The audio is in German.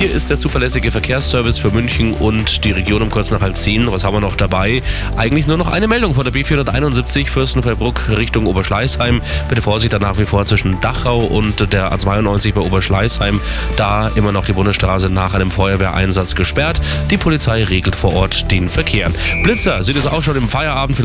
Hier ist der zuverlässige Verkehrsservice für München und die Region um kurz nach halb zehn. Was haben wir noch dabei? Eigentlich nur noch eine Meldung von der B471 Fürstenfeldbruck Richtung Oberschleißheim. Bitte Vorsicht da nach wie vor zwischen Dachau und der A92 bei Oberschleißheim. Da immer noch die Bundesstraße nach einem Feuerwehreinsatz gesperrt. Die Polizei regelt vor Ort den Verkehr. Blitzer sind jetzt auch schon im Feierabend.